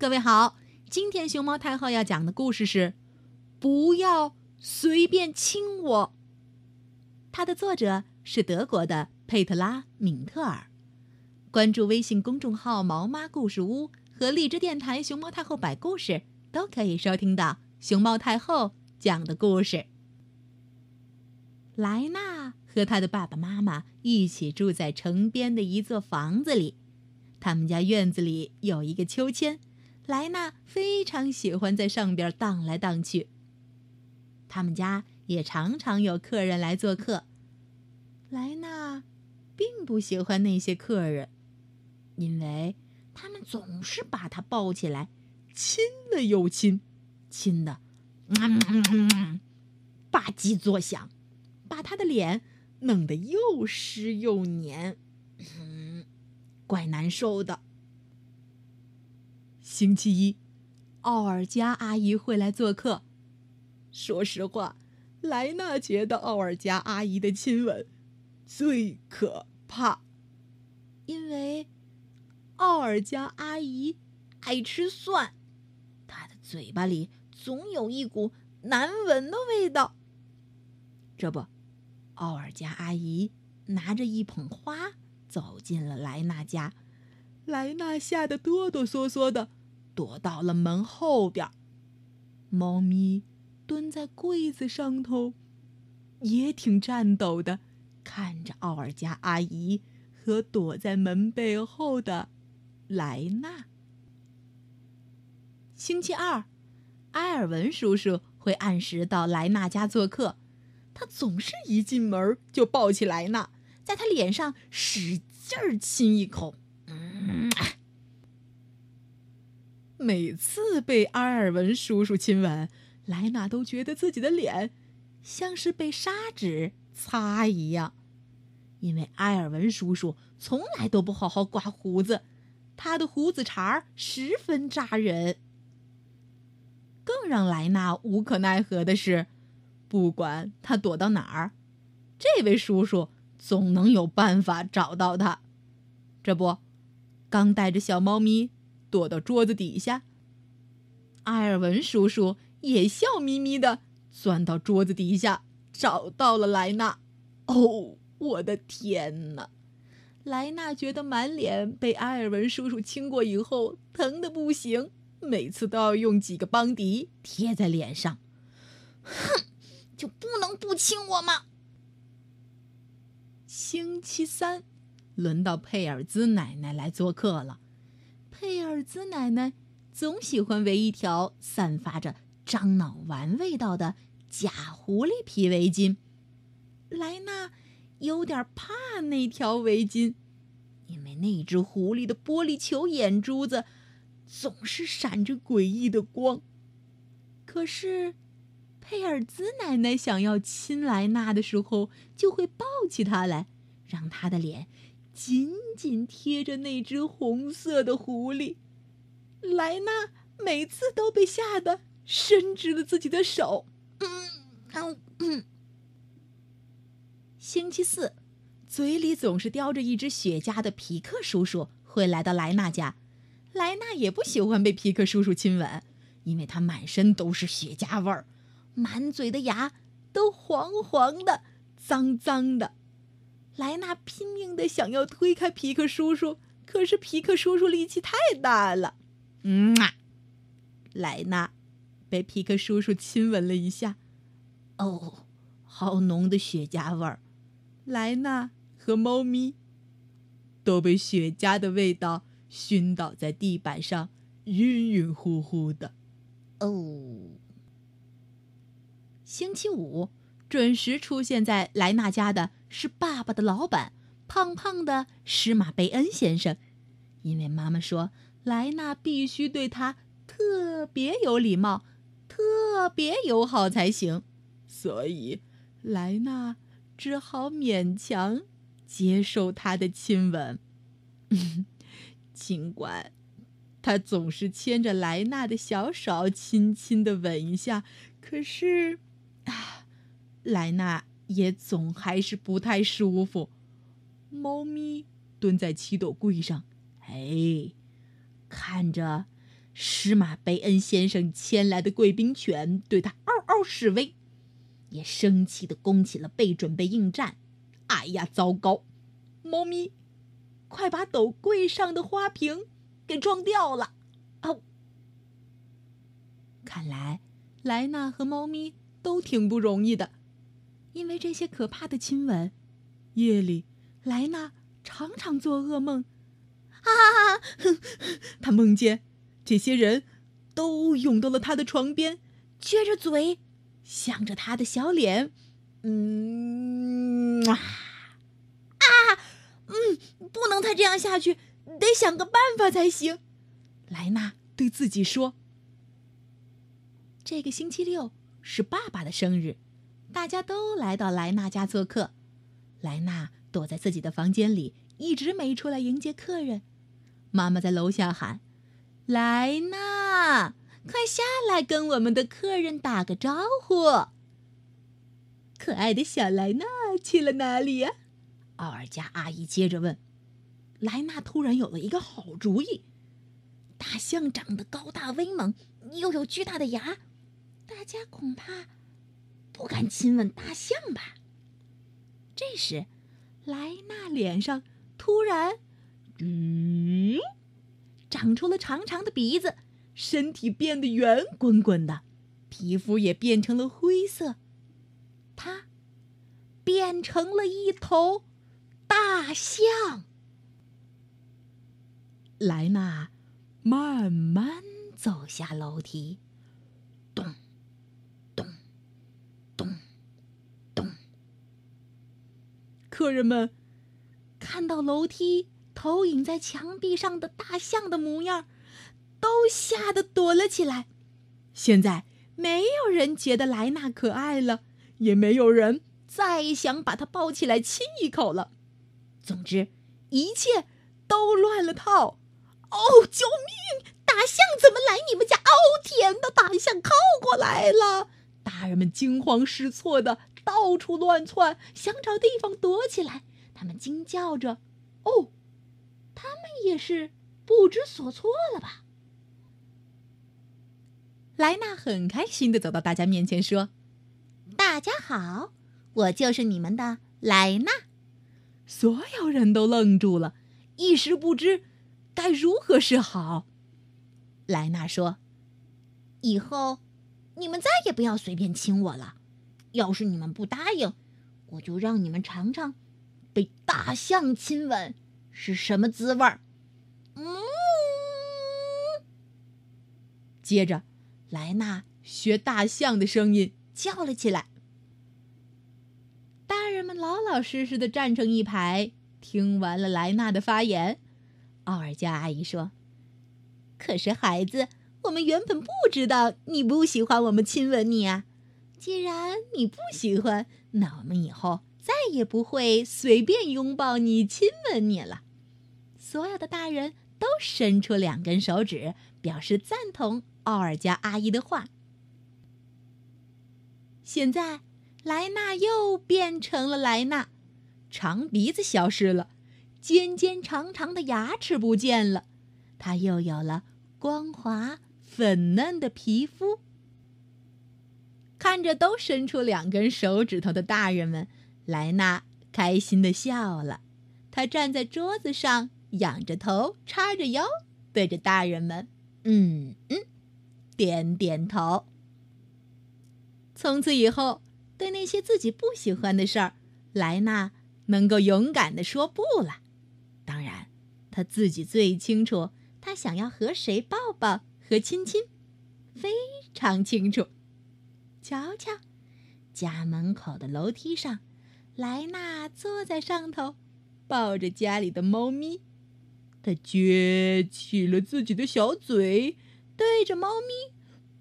各位好，今天熊猫太后要讲的故事是《不要随便亲我》。它的作者是德国的佩特拉·敏特尔。关注微信公众号“毛妈故事屋”和荔枝电台“熊猫太后摆故事”，都可以收听到熊猫太后讲的故事。莱纳和他的爸爸妈妈一起住在城边的一座房子里，他们家院子里有一个秋千。莱娜非常喜欢在上边荡来荡去。他们家也常常有客人来做客。莱娜并不喜欢那些客人，因为他们总是把他抱起来，亲了又亲，亲的吧唧作响，把他的脸弄得又湿又黏，嗯，怪难受的。星期一，奥尔加阿姨会来做客。说实话，莱纳觉得奥尔加阿姨的亲吻最可怕，因为奥尔加阿姨爱吃蒜，她的嘴巴里总有一股难闻的味道。这不，奥尔加阿姨拿着一捧花走进了莱纳家，莱纳吓得哆哆嗦嗦的。躲到了门后边。猫咪蹲在柜子上头，也挺颤抖的，看着奥尔加阿姨和躲在门背后的莱纳。星期二，埃尔文叔叔会按时到莱纳家做客。他总是一进门就抱起莱纳，在他脸上使劲儿亲一口。嗯。每次被阿尔文叔叔亲吻，莱娜都觉得自己的脸像是被砂纸擦一样，因为埃尔文叔叔从来都不好好刮胡子，他的胡子茬儿十分扎人。更让莱娜无可奈何的是，不管他躲到哪儿，这位叔叔总能有办法找到他。这不，刚带着小猫咪。躲到桌子底下，埃尔文叔叔也笑眯眯的钻到桌子底下，找到了莱纳。哦，我的天哪！莱纳觉得满脸被埃尔文叔叔亲过以后疼的不行，每次都要用几个邦迪贴在脸上。哼，就不能不亲我吗？星期三，轮到佩尔兹奶奶来做客了。佩尔兹奶奶总喜欢围一条散发着樟脑丸味道的假狐狸皮围巾。莱纳有点怕那条围巾，因为那只狐狸的玻璃球眼珠子总是闪着诡异的光。可是，佩尔兹奶奶想要亲莱纳的时候，就会抱起他来，让他的脸。紧紧贴着那只红色的狐狸，莱纳每次都被吓得伸直了自己的手。嗯，嗯。星期四，嘴里总是叼着一只雪茄的皮克叔叔会来到莱纳家。莱纳也不喜欢被皮克叔叔亲吻，因为他满身都是雪茄味儿，满嘴的牙都黄黄的、脏脏的。莱纳拼命的想要推开皮克叔叔，可是皮克叔叔力气太大了。嗯啊，莱纳被皮克叔叔亲吻了一下，哦，好浓的雪茄味儿！莱纳和猫咪都被雪茄的味道熏倒在地板上，晕晕乎乎的。哦，星期五。准时出现在莱纳家的是爸爸的老板，胖胖的施马贝恩先生。因为妈妈说莱纳必须对他特别有礼貌、特别友好才行，所以莱纳只好勉强接受他的亲吻。尽管他总是牵着莱纳的小手，轻轻的吻一下，可是啊。莱纳也总还是不太舒服。猫咪蹲在七斗柜上，哎，看着施马贝恩先生牵来的贵宾犬对他嗷嗷示威，也生气的弓起了背，准备应战。哎呀，糟糕！猫咪，快把斗柜上的花瓶给撞掉了！哦，看来莱娜和猫咪都挺不容易的，因为这些可怕的亲吻，夜里莱娜常常做噩梦。啊！他梦见这些人都涌到了他的床边，撅着嘴，向着他的小脸，嗯啊啊嗯，不能再这样下去，得想个办法才行。莱娜对自己说：“这个星期六是爸爸的生日，大家都来到莱娜家做客。莱娜躲在自己的房间里，一直没出来迎接客人。”妈妈在楼下喊：“莱娜，快下来跟我们的客人打个招呼。”可爱的小莱娜去了哪里呀？奥尔加阿姨接着问。莱娜突然有了一个好主意：大象长得高大威猛，又有巨大的牙，大家恐怕不敢亲吻大象吧？这时，莱娜脸上突然……嗯，长出了长长的鼻子，身体变得圆滚滚的，皮肤也变成了灰色。它变成了一头大象。莱娜慢慢走下楼梯，客人们看到楼梯。投影在墙壁上的大象的模样，都吓得躲了起来。现在没有人觉得莱娜可爱了，也没有人再想把她抱起来亲一口了。总之，一切都乱了套。哦，救命！大象怎么来你们家？哦，天哪！大象靠过来了！大人们惊慌失措的到处乱窜，想找地方躲起来。他们惊叫着：“哦！”他们也是不知所措了吧？莱娜很开心的走到大家面前说：“大家好，我就是你们的莱娜。”所有人都愣住了，一时不知该如何是好。莱娜说：“以后你们再也不要随便亲我了。要是你们不答应，我就让你们尝尝被大象亲吻。”是什么滋味儿？嗯。接着，莱娜学大象的声音叫了起来。大人们老老实实的站成一排，听完了莱娜的发言。奥尔加阿姨说：“可是孩子，我们原本不知道你不喜欢我们亲吻你啊。既然你不喜欢，那我们以后……”再也不会随便拥抱你、亲吻你了。所有的大人都伸出两根手指，表示赞同奥尔加阿姨的话。现在，莱娜又变成了莱娜，长鼻子消失了，尖尖长长的牙齿不见了，她又有了光滑粉嫩的皮肤。看着都伸出两根手指头的大人们。莱娜开心的笑了，她站在桌子上，仰着头，叉着腰，对着大人们，嗯嗯，点点头。从此以后，对那些自己不喜欢的事儿，莱娜能够勇敢的说不了。当然，她自己最清楚，她想要和谁抱抱和亲亲，非常清楚。瞧瞧，家门口的楼梯上。莱娜坐在上头，抱着家里的猫咪，她撅起了自己的小嘴，对着猫咪，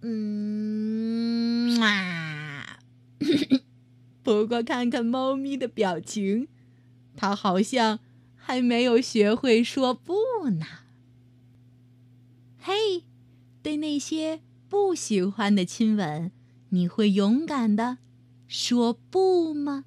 嗯啊。不过看看猫咪的表情，它好像还没有学会说不呢。嘿，对那些不喜欢的亲吻，你会勇敢地说不吗？